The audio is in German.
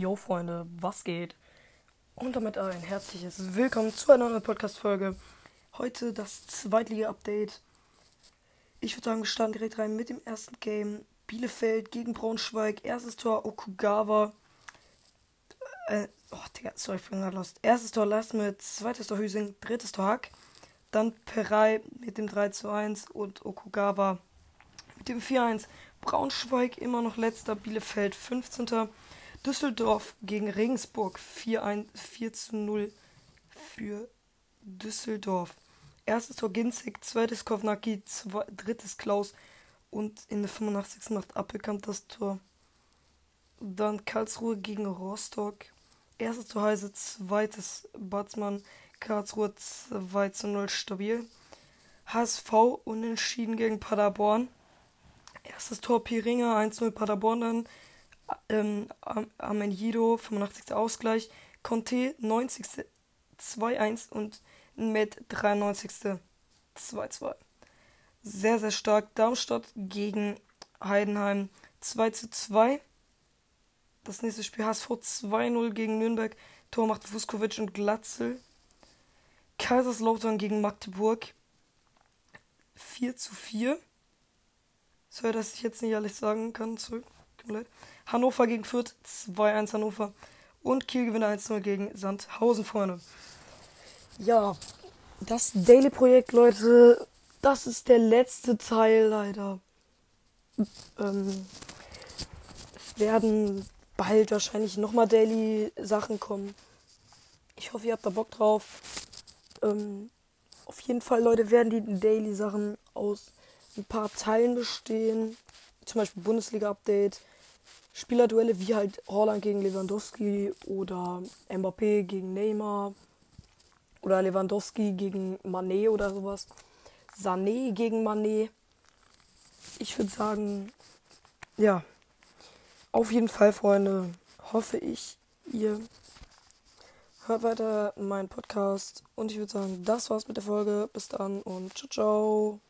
Yo Freunde, was geht? Und damit ein herzliches Willkommen zu einer neuen Podcast-Folge. Heute das Zweitliga-Update. Ich würde sagen, wir starten direkt rein mit dem ersten Game. Bielefeld gegen Braunschweig. Erstes Tor Okugawa. Äh, oh, Digga, sorry, ich bin gerade lost. Erstes Tor mit zweites Tor Hüsing, drittes Tor Hack. Dann Perei mit dem 3 zu 1 und Okugawa mit dem 4-1. Braunschweig immer noch letzter, Bielefeld 15. Düsseldorf gegen Regensburg 4, 4 zu 0 für Düsseldorf. Erstes Tor Ginzig, zweites Kovnacki, zwei, drittes Klaus und in der 85. macht Appelkamp das Tor. Dann Karlsruhe gegen Rostock. Erstes Tor Heise, zweites Batzmann, Karlsruhe 2 zu 0 stabil. HSV unentschieden gegen Paderborn. Erstes Tor Piringer, 1-0 Paderborn dann. Ähm, Amenjido, 85. Ausgleich. Conte, 90. 2-1 und Med, 93. 2-2. Sehr, sehr stark. Darmstadt gegen Heidenheim 2 2. Das nächste Spiel HSV 2-0 gegen Nürnberg. Tor macht Vuskovic und Glatzel. Kaiserslautern gegen Magdeburg 4 zu 4. Sorry, dass ich jetzt nicht alles sagen kann. Zurück. Tut mir leid. Hannover gegen Fürth 2-1 Hannover. Und Kiel gewinnt 1-0 gegen Sandhausen, Freunde. Ja, das Daily-Projekt, Leute, das ist der letzte Teil leider. Ähm, es werden bald wahrscheinlich nochmal Daily-Sachen kommen. Ich hoffe, ihr habt da Bock drauf. Ähm, auf jeden Fall, Leute, werden die Daily-Sachen aus ein paar Teilen bestehen. Zum Beispiel Bundesliga-Update, Spielerduelle wie halt Holland gegen Lewandowski oder Mbappé gegen Neymar oder Lewandowski gegen Manet oder sowas. Sané gegen Manet. Ich würde sagen, ja, auf jeden Fall, Freunde, hoffe ich, ihr hört weiter meinen Podcast und ich würde sagen, das war's mit der Folge. Bis dann und ciao, ciao.